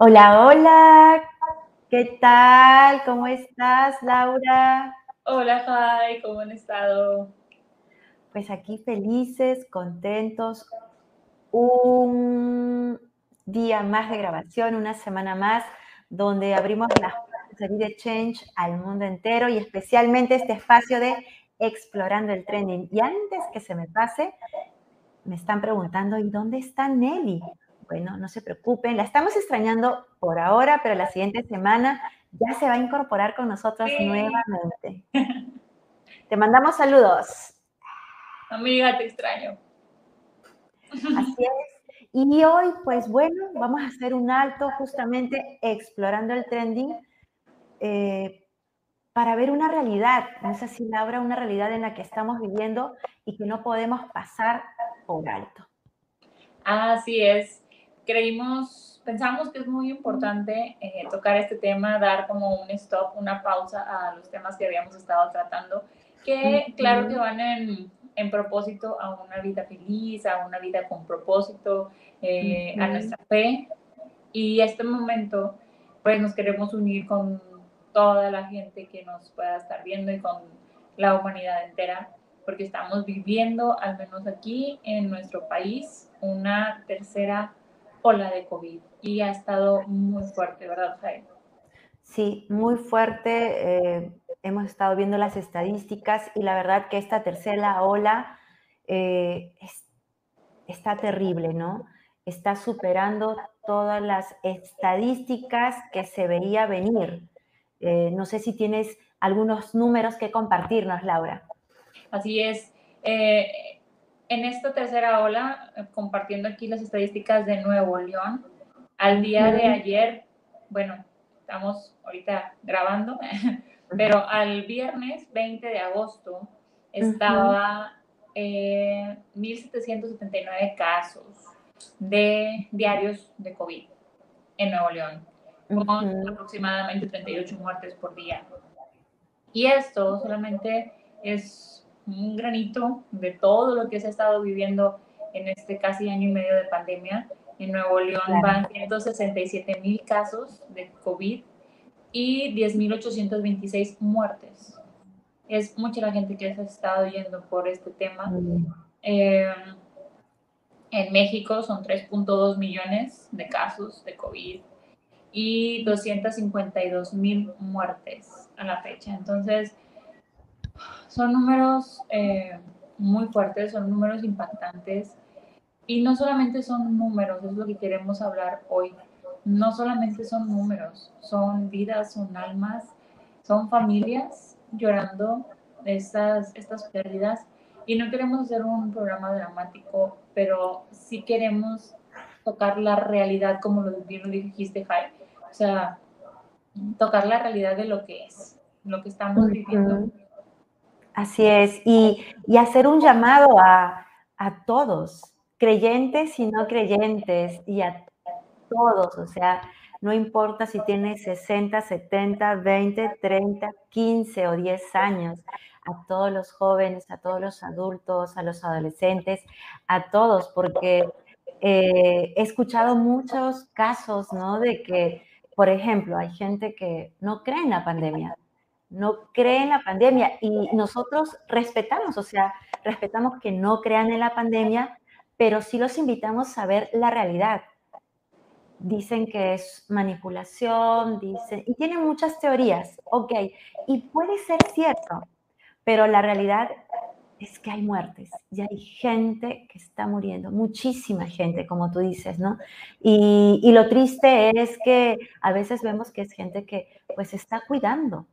Hola, hola, ¿qué tal? ¿Cómo estás, Laura? Hola, Jai, ¿cómo han estado? Pues aquí felices, contentos. Un día más de grabación, una semana más, donde abrimos las puertas de Change al mundo entero y especialmente este espacio de explorando el trending. Y antes que se me pase, me están preguntando, ¿y dónde está Nelly? Bueno, no se preocupen, la estamos extrañando por ahora, pero la siguiente semana ya se va a incorporar con nosotros nuevamente. Te mandamos saludos. Amiga, te extraño. Así es. Y hoy, pues bueno, vamos a hacer un alto justamente explorando el trending eh, para ver una realidad, no sé si Laura, una realidad en la que estamos viviendo y que no podemos pasar por alto. Así es creímos, pensamos que es muy importante eh, tocar este tema, dar como un stop, una pausa a los temas que habíamos estado tratando, que claro que van en, en propósito a una vida feliz, a una vida con propósito, eh, a nuestra fe. Y este momento, pues nos queremos unir con toda la gente que nos pueda estar viendo y con la humanidad entera, porque estamos viviendo, al menos aquí en nuestro país, una tercera ola de COVID y ha estado muy fuerte, ¿verdad, Jaime? Sí, muy fuerte. Eh, hemos estado viendo las estadísticas y la verdad que esta tercera ola eh, está terrible, ¿no? Está superando todas las estadísticas que se veía venir. Eh, no sé si tienes algunos números que compartirnos, Laura. Así es. En esta tercera ola, eh, compartiendo aquí las estadísticas de Nuevo León, al día de ayer, bueno, estamos ahorita grabando, pero al viernes 20 de agosto estaba 1.779 eh, casos de diarios de COVID en Nuevo León, con aproximadamente 38 muertes por día. Y esto solamente es un granito de todo lo que se ha estado viviendo en este casi año y medio de pandemia. En Nuevo León van 167 mil casos de COVID y 10.826 muertes. Es mucha la gente que se ha estado yendo por este tema. Em, en México son 3.2 millones de casos de COVID y 252 mil muertes a la fecha. Entonces, son números eh, muy fuertes, son números impactantes y no solamente son números, es lo que queremos hablar hoy. No solamente son números, son vidas, son almas, son familias llorando estas, estas pérdidas. Y no queremos hacer un programa dramático, pero sí queremos tocar la realidad, como lo bien lo dijiste, Jai. O sea, tocar la realidad de lo que es, lo que estamos viviendo. Así es, y, hacer un llamado a, todos, creyentes y no creyentes, y a todos, o sea, no importa si tienes 60, 70, 20, 30, 15 o 10 años, a todos los jóvenes, a todos los adultos, a los adolescentes, a todos, porque eh, he escuchado muchos casos, ¿no? De que, por ejemplo, hay gente que no cree en la pandemia, no cree en la pandemia y nosotros respetamos, o sea, respetamos que no crean en la pandemia, pero sí los invitamos a ver la realidad. Dicen que es manipulación, dicen, y tienen muchas teorías, ok, y puede ser cierto, pero la realidad es que hay muertes y hay gente que está muriendo, muchísima gente, como tú dices, ¿no? Y, lo triste es que a veces vemos que es gente que pues está cuidando,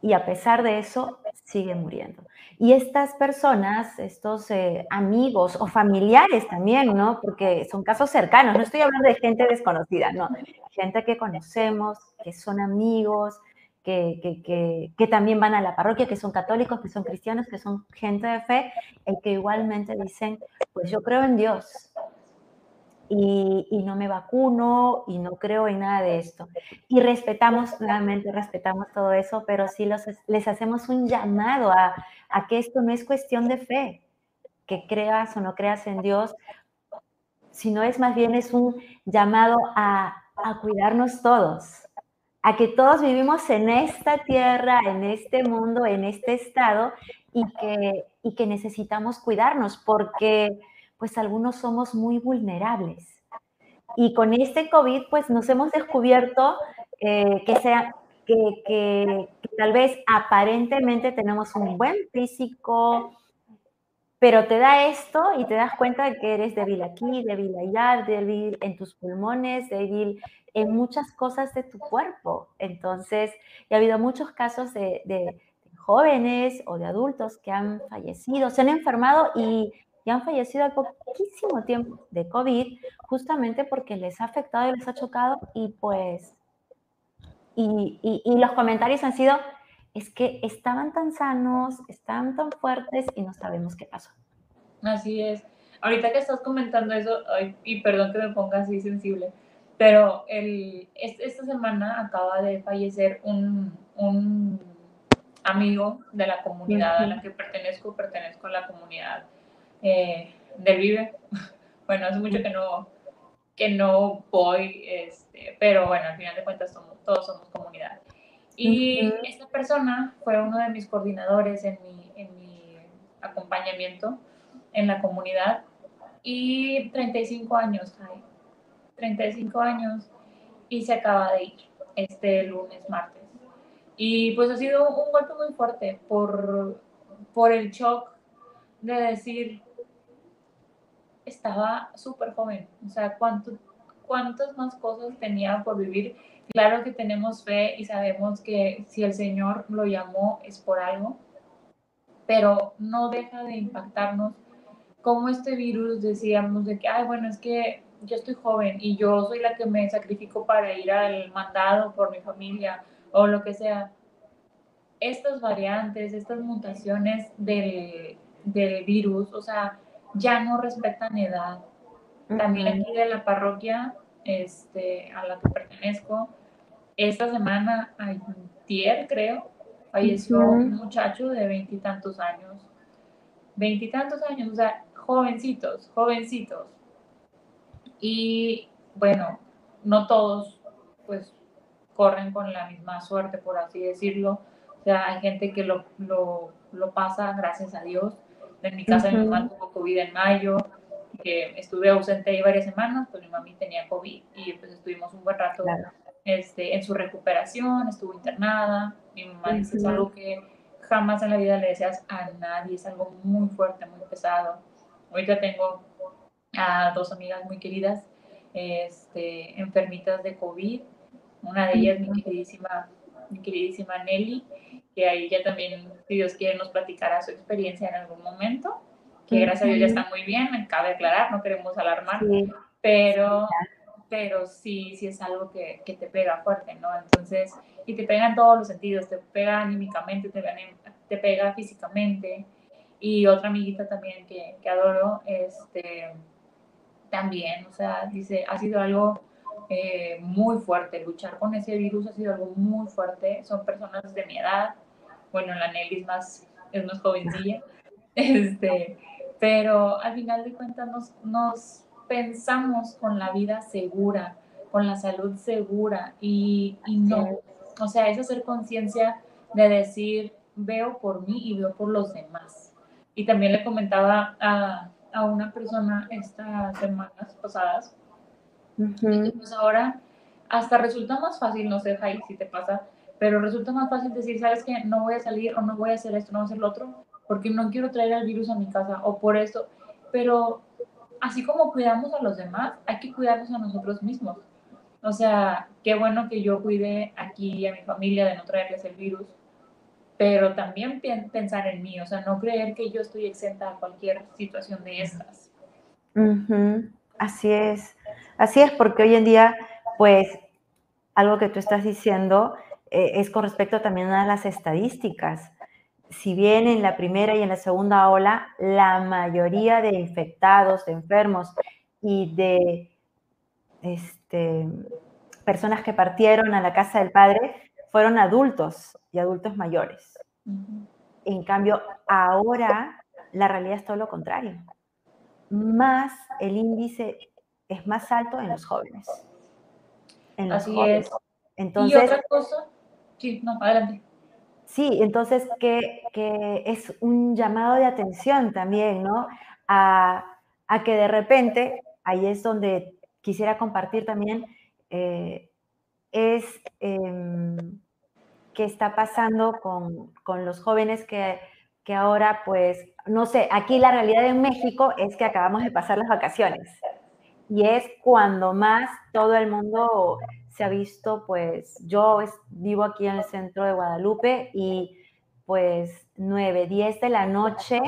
y a pesar de eso sigue muriendo. Y estas personas, estos eh, amigos o familiares también, ¿no? Porque son casos cercanos, no estoy hablando de gente desconocida, no, gente que conocemos, que son amigos, que, que, que, también van a la parroquia, que son católicos, que son cristianos, que son gente de fe, y que igualmente dicen, pues yo creo en Dios. y, no me vacuno y no creo en nada de esto. Y respetamos, realmente respetamos todo eso, pero sí los, les hacemos un llamado a, a que esto no es cuestión de fe, que creas o no creas en Dios, sino es más bien es un llamado a, a cuidarnos todos, a que todos vivimos en esta tierra, en este mundo, en este estado y que, y que necesitamos cuidarnos porque pues algunos somos muy vulnerables. Y con este COVID, pues nos hemos descubierto eh, que, sea, que, que, tal vez aparentemente tenemos un buen físico, pero te da esto y te das cuenta de que eres débil aquí, débil allá, débil en tus pulmones, débil en muchas cosas de tu cuerpo. Entonces, ha habido muchos casos de, de jóvenes o de adultos que han fallecido, se han enfermado y y han fallecido al poquísimo tiempo de COVID, justamente porque les ha afectado y les ha chocado y pues, y, y, los comentarios han sido, es que estaban tan sanos, estaban tan fuertes y no sabemos qué pasó. Así es. Ahorita que estás comentando eso, y perdón que me ponga así sensible, pero el, esta semana acaba de fallecer un, un amigo de la comunidad a la que pertenezco, pertenezco a la comunidad eh, del Vive. Bueno, hace mucho que no, que no voy, este, pero bueno, al final de cuentas todos somos comunidad. Y esta persona fue uno de mis coordinadores en mi, en mi acompañamiento en la comunidad y 35 años, hay 35 años y se acaba de ir este lunes, martes. Y pues ha sido un golpe muy fuerte por, por el shock de decir, estaba súper joven, o sea, ¿cuánto, cuántas más cosas tenía por vivir. Claro que tenemos fe y sabemos que si el Señor lo llamó es por algo, pero no deja de impactarnos como este virus decíamos de que, ay, bueno, es que yo estoy joven y yo soy la que me sacrifico para ir al mandado por mi familia o lo que sea. Estas variantes, estas mutaciones del, del virus, o sea, ya no respetan edad. También aquí de la parroquia este, a la que pertenezco, esta semana, ayer creo, falleció un muchacho de veintitantos años. Veintitantos años, o sea, jovencitos, jovencitos. Y bueno, no todos pues corren con la misma suerte, por así decirlo. O sea, hay gente que lo, lo, lo pasa, gracias a Dios, en mi casa mi mamá tuvo COVID en mayo, que estuve ausente ahí varias semanas, pues mi mami tenía COVID y pues estuvimos un buen rato este, en su recuperación, estuvo internada. Mi mamá dice, es algo que jamás en la vida le deseas a nadie, es algo muy fuerte, muy pesado. Ahorita tengo a dos amigas muy queridas, este, enfermitas de COVID. Una de ellas, mi queridísima, mi queridísima Nelly, que ahí ya también, si Dios quiere, nos platicará su experiencia en algún momento, que gracias a Dios ya está muy bien, me cabe aclarar, no queremos alarmar, pero, pero sí, sí es algo que, que, te pega fuerte, ¿no? Entonces, y te pega en todos los sentidos, te pega anímicamente, te pega, te pega físicamente, y otra amiguita también que, que adoro, este, también, o sea, dice, ha sido algo eh, muy fuerte. Luchar con ese virus ha sido algo muy fuerte. Son personas de mi edad. Bueno, la Nelly es más, es más jovencilla. Este, pero al final de cuentas nos, nos pensamos con la vida segura, con la salud segura y, y no. O sea, es hacer conciencia de decir, veo por mí y veo por los demás. Y también le comentaba a, a una persona estas semanas pasadas pues ahora hasta resulta más fácil, no sé, Jai, si te pasa, pero resulta más fácil decir, ¿sabes qué? No voy a salir o no voy a hacer esto, no voy a hacer lo otro, porque no quiero traer el virus a mi casa o por esto. Pero así como cuidamos a los demás, hay que cuidarnos a nosotros mismos. O sea, qué bueno que yo cuide aquí a mi familia de no traerles el virus, pero también pensar en mí, o sea, no creer que yo estoy exenta a cualquier situación de estas. Así es. Así es, porque hoy en día, pues, algo que tú estás diciendo eh, es con respecto también a las estadísticas. Si bien en la primera y en la segunda ola, la mayoría de infectados, de enfermos y de este, personas que partieron a la casa del padre fueron adultos y adultos mayores. En cambio, ahora la realidad es todo lo contrario. Más el índice es más alto en los jóvenes. Así es. Entonces, ¿Y otra cosa? Sí, no, adelante. Sí, entonces que, que, es un llamado de atención también, ¿no? A, a, que de repente, ahí es donde quisiera compartir también, eh, es qué está pasando con, con los jóvenes que, que, ahora, pues, no sé, aquí la realidad en México es que acabamos de pasar las vacaciones. Y es cuando más todo el mundo se ha visto, pues, yo vivo aquí en el centro de Guadalupe y pues 9, 10 de la noche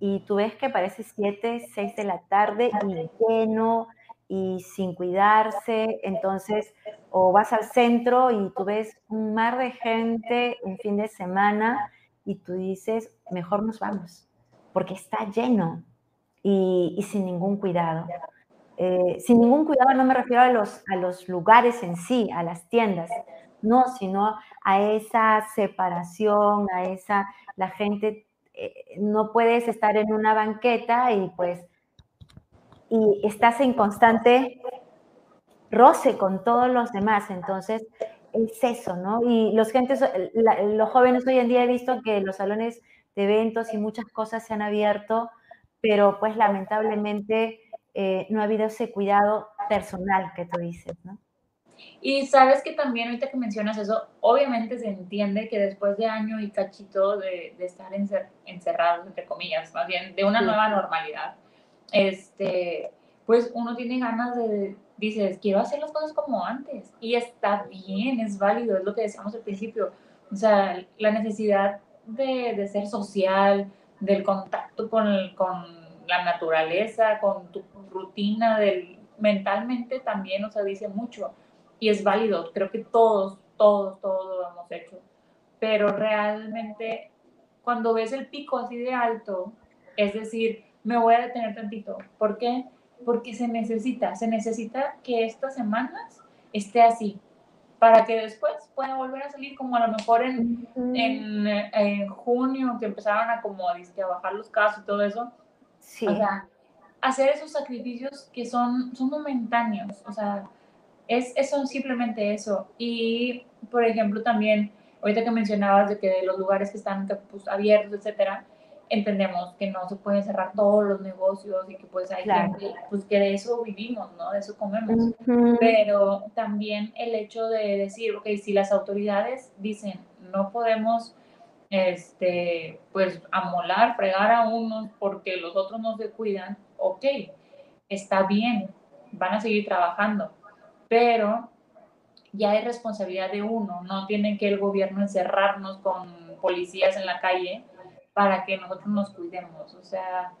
y tú ves que parece 7, 6 de la tarde y lleno y sin cuidarse, entonces, o vas al centro y tú ves un mar de gente en fin de semana y tú dices, mejor nos vamos, porque está lleno y, sin ningún cuidado. Eh, sin ningún cuidado no me refiero a los, a los lugares en sí, a las tiendas, no, sino a esa separación, a esa, la gente, eh, no puedes estar en una banqueta y pues y estás en constante roce con todos los demás. Entonces, es eso, ¿no? Y los, gentes, los jóvenes hoy en día he visto que los salones de eventos y muchas cosas se han abierto, pero pues lamentablemente eh, no ha habido ese cuidado personal que tú dices, ¿no? Y sabes que también ahorita que mencionas eso, obviamente se entiende que después de año y cachito de, de estar encerrados, entre comillas, más bien de una nueva normalidad, este, pues uno tiene ganas de, dices, quiero hacer las cosas como antes. Y está bien, es válido, es lo que decíamos al principio. O sea, la necesidad de, de ser social, del contacto con, con la naturaleza, con tu rutina, del, mentalmente también, o sea, dice mucho. Y es válido, creo que todos, todos, todos lo hemos hecho. Pero realmente, cuando ves el pico así de alto, es decir, me voy a detener tantito. ¿Por qué? Porque se necesita, se necesita que estas semanas esté así, para que después pueda volver a salir como a lo mejor en, en, junio, que empezaron a como a bajar los casos y todo eso. Sí. O sea, hacer esos sacrificios que son, son momentáneos, o sea, es, es simplemente eso. Y, por ejemplo, también, ahorita que mencionabas de que de los lugares que están pues, abiertos, etcétera, entendemos que no se pueden cerrar todos los negocios y que pues hay gente, pues que de eso vivimos, ¿no? De eso comemos. Pero también el hecho de decir, ok, si las autoridades dicen no podemos, este, pues amolar, fregar a unos porque los otros no se cuidan, ok, está bien, van a seguir trabajando, pero ya es responsabilidad de uno, no tiene que el gobierno encerrarnos con policías en la calle para que nosotros nos cuidemos. O sea,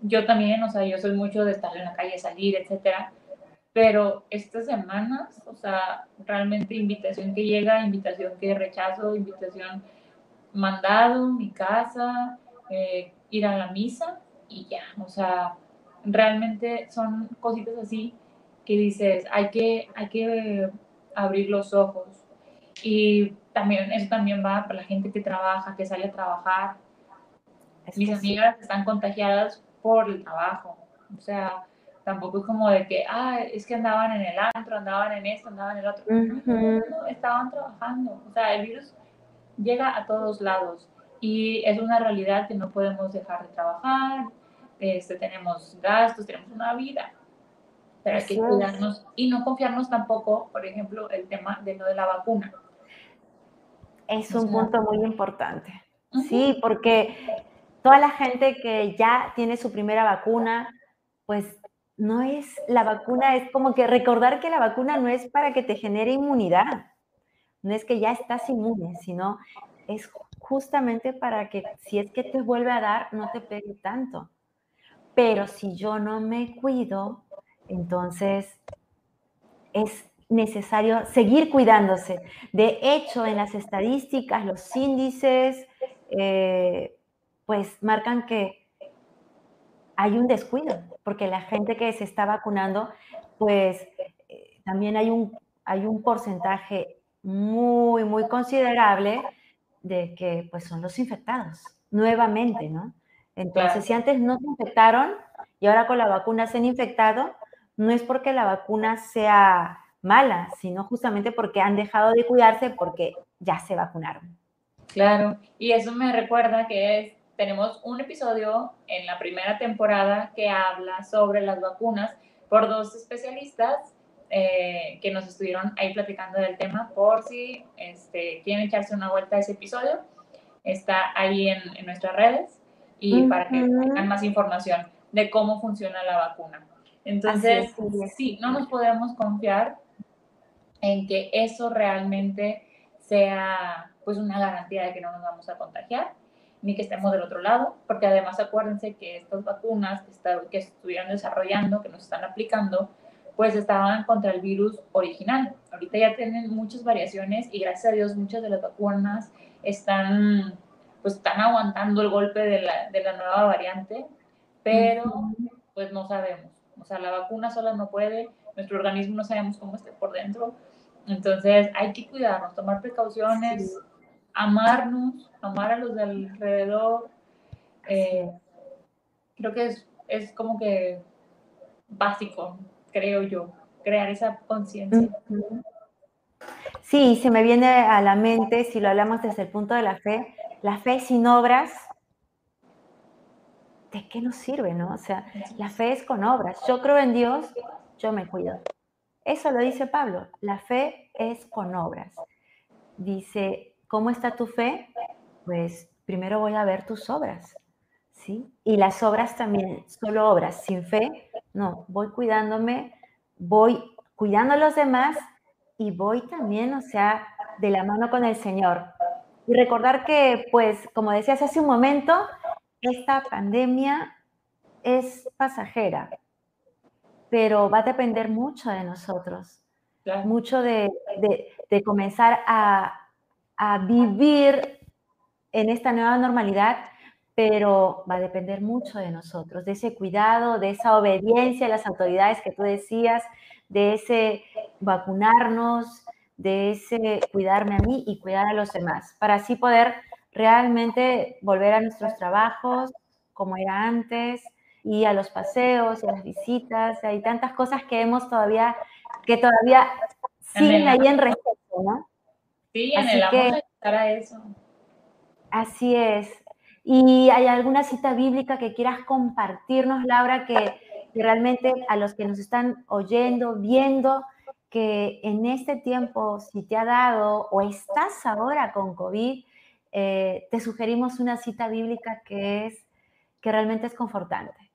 yo también, o sea, yo soy mucho de estar en la calle, salir, etcétera. Pero estas semanas, o sea, realmente invitación que llega, invitación que rechazo, invitación mandado, mi casa, eh, ir a la misa y ya, o sea, realmente son cositas así que dices, hay que, hay que abrir los ojos. Y también, eso también va para la gente que trabaja, que sale a trabajar. Mis amigas están contagiadas por el trabajo. O sea, tampoco es como de que, ah, es que andaban en el antro, andaban en esto, andaban en el otro. no, estaban trabajando. O sea, el virus llega a todos lados y es una realidad que no podemos dejar de trabajar. Este, tenemos gastos, tenemos una vida, pero hay que cuidarnos y no confiarnos tampoco, por ejemplo, el tema de lo de la vacuna. Es un punto muy importante. Sí, porque toda la gente que ya tiene su primera vacuna, pues no es la vacuna, es como que recordar que la vacuna no es para que te genere inmunidad, no es que ya estás inmune, sino es justamente para que si es que te vuelve a dar, no te pegue tanto. Pero si yo no me cuido, entonces es necesario seguir cuidándose. De hecho, en las estadísticas, los índices, eh, pues marcan que hay un descuido, porque la gente que se está vacunando pues eh, también hay un, hay un porcentaje muy, muy considerable de que pues son los infectados, nuevamente, ¿no? Entonces, si antes no se infectaron y ahora con la vacuna se han infectado, no es porque la vacuna sea mala, sino justamente porque han dejado de cuidarse porque ya se vacunaron. Claro, y eso me recuerda que tenemos un episodio en la primera temporada que habla sobre las vacunas por dos especialistas eh, que nos estuvieron ahí platicando del tema por si este, quieren echarse una vuelta a ese episodio. Está ahí en, nuestras redes y para que tengan más información de cómo funciona la vacuna. Entonces, sí, no nos podemos confiar en que eso realmente sea pues una garantía de que no nos vamos a contagiar ni que estemos del otro lado, porque además acuérdense que estas vacunas que, está, que estuvieron desarrollando, que nos están aplicando, pues estaban contra el virus original. Ahorita ya tienen muchas variaciones y gracias a Dios muchas de las vacunas están, pues están aguantando el golpe de la, de la nueva variante, pero pues no sabemos. O sea, la vacuna sola no puede, nuestro organismo no sabemos cómo esté por dentro. Entonces hay que cuidarnos, tomar precauciones, amarnos, amar a los de alrededor. Eh, creo que es, es como que básico, creo yo, crear esa conciencia. Sí, se me viene a la mente, si lo hablamos desde el punto de la fe, la fe sin obras, ¿de qué nos sirve, no? O sea, la fe es con obras. Yo creo en Dios, yo me cuido. Eso lo dice Pablo, la fe es con obras. Dice, ¿cómo está tu fe? Pues primero voy a ver tus obras, ¿sí? Y las obras también, solo obras, sin fe, no, voy cuidándome, voy cuidando a los demás y voy también, o sea, de la mano con el Señor. Y recordar que, pues, como decías hace un momento, esta pandemia es pasajera, pero va a depender mucho de nosotros, mucho de, comenzar a, a vivir en esta nueva normalidad pero va a depender mucho de nosotros, de ese cuidado, de esa obediencia a las autoridades que tú decías, de ese vacunarnos, de ese cuidarme a mí y cuidar a los demás, para así poder realmente volver a nuestros trabajos como era antes y a los paseos y a las visitas. Hay tantas cosas que hemos todavía, que todavía siguen ahí en respeto, ¿no? Sí, en el amor de a eso. Así es. ¿Y hay alguna cita bíblica que quieras compartirnos, Laura, que, realmente a los que nos están oyendo, viendo, que en este tiempo, si te ha dado o estás ahora con COVID, eh, te sugerimos una cita bíblica que es que realmente es confortante.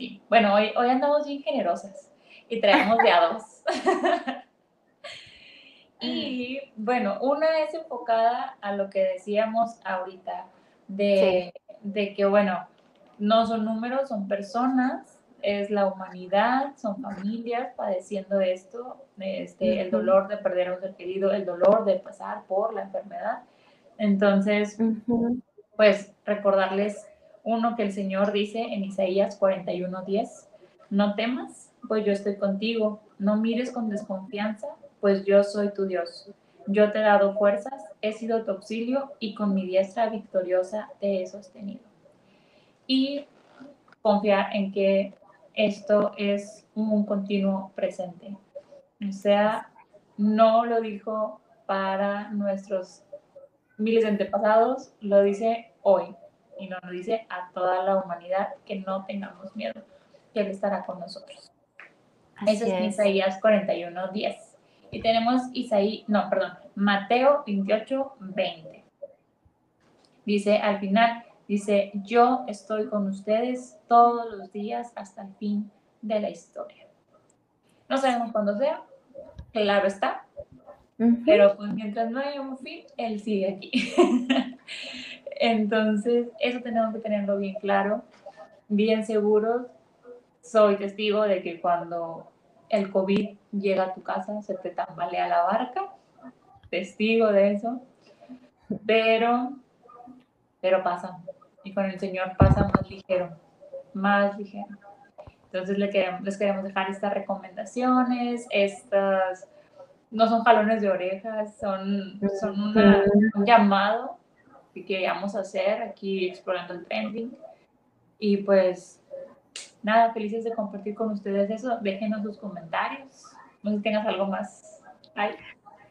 Sí, bueno, hoy, hoy andamos bien generosas y traemos de a dos. y bueno, una es enfocada a lo que decíamos ahorita, de, que, bueno, no son números, son personas, es la humanidad, son familias padeciendo esto, este, el dolor de perder a un ser querido, el dolor de pasar por la enfermedad. Entonces, pues recordarles uno que el Señor dice en Isaías 41:10, no temas, pues yo estoy contigo, no mires con desconfianza, pues yo soy tu Dios. Yo te he dado fuerzas, he sido tu auxilio y con mi diestra victoriosa te he sostenido. Y confiar en que esto es un continuo presente. O sea, no lo dijo para nuestros miles de antepasados, lo dice hoy y nos lo dice a toda la humanidad que no tengamos miedo, que Él estará con nosotros. Ese es, es Isaías 41, 10. Y tenemos Isaí, no, perdón, Mateo 28, 20. Dice al final, dice, yo estoy con ustedes todos los días hasta el fin de la historia. No sabemos cuándo sea, claro está, pero pues mientras no haya un fin, Él sigue aquí. Entonces, eso tenemos que tenerlo bien claro, bien seguros. Soy testigo de que cuando el COVID llega a tu casa, se te tambalea la barca, testigo de eso, pero, pero pasa, y con el Señor pasa más ligero, más ligero. Entonces les queremos, les queremos dejar estas recomendaciones, estas no son jalones de orejas, son, son un llamado que queríamos hacer aquí explorando el trending. Y pues nada, felices de compartir con ustedes eso. Déjenos sus comentarios. No sé si tengas algo más.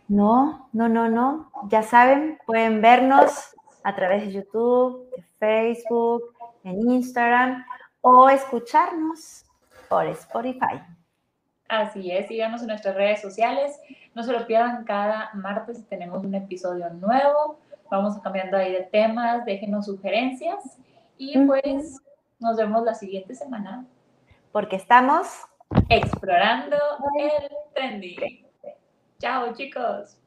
No, no, no, no. Ya saben, pueden vernos a través de YouTube, de Facebook, en Instagram o escucharnos por Spotify. Así es, síganos en nuestras redes sociales. No se lo pierdan cada martes tenemos un episodio nuevo. Vamos cambiando ahí de temas, déjenos sugerencias y pues nos vemos la siguiente semana. Porque estamos explorando el trending. Chao chicos.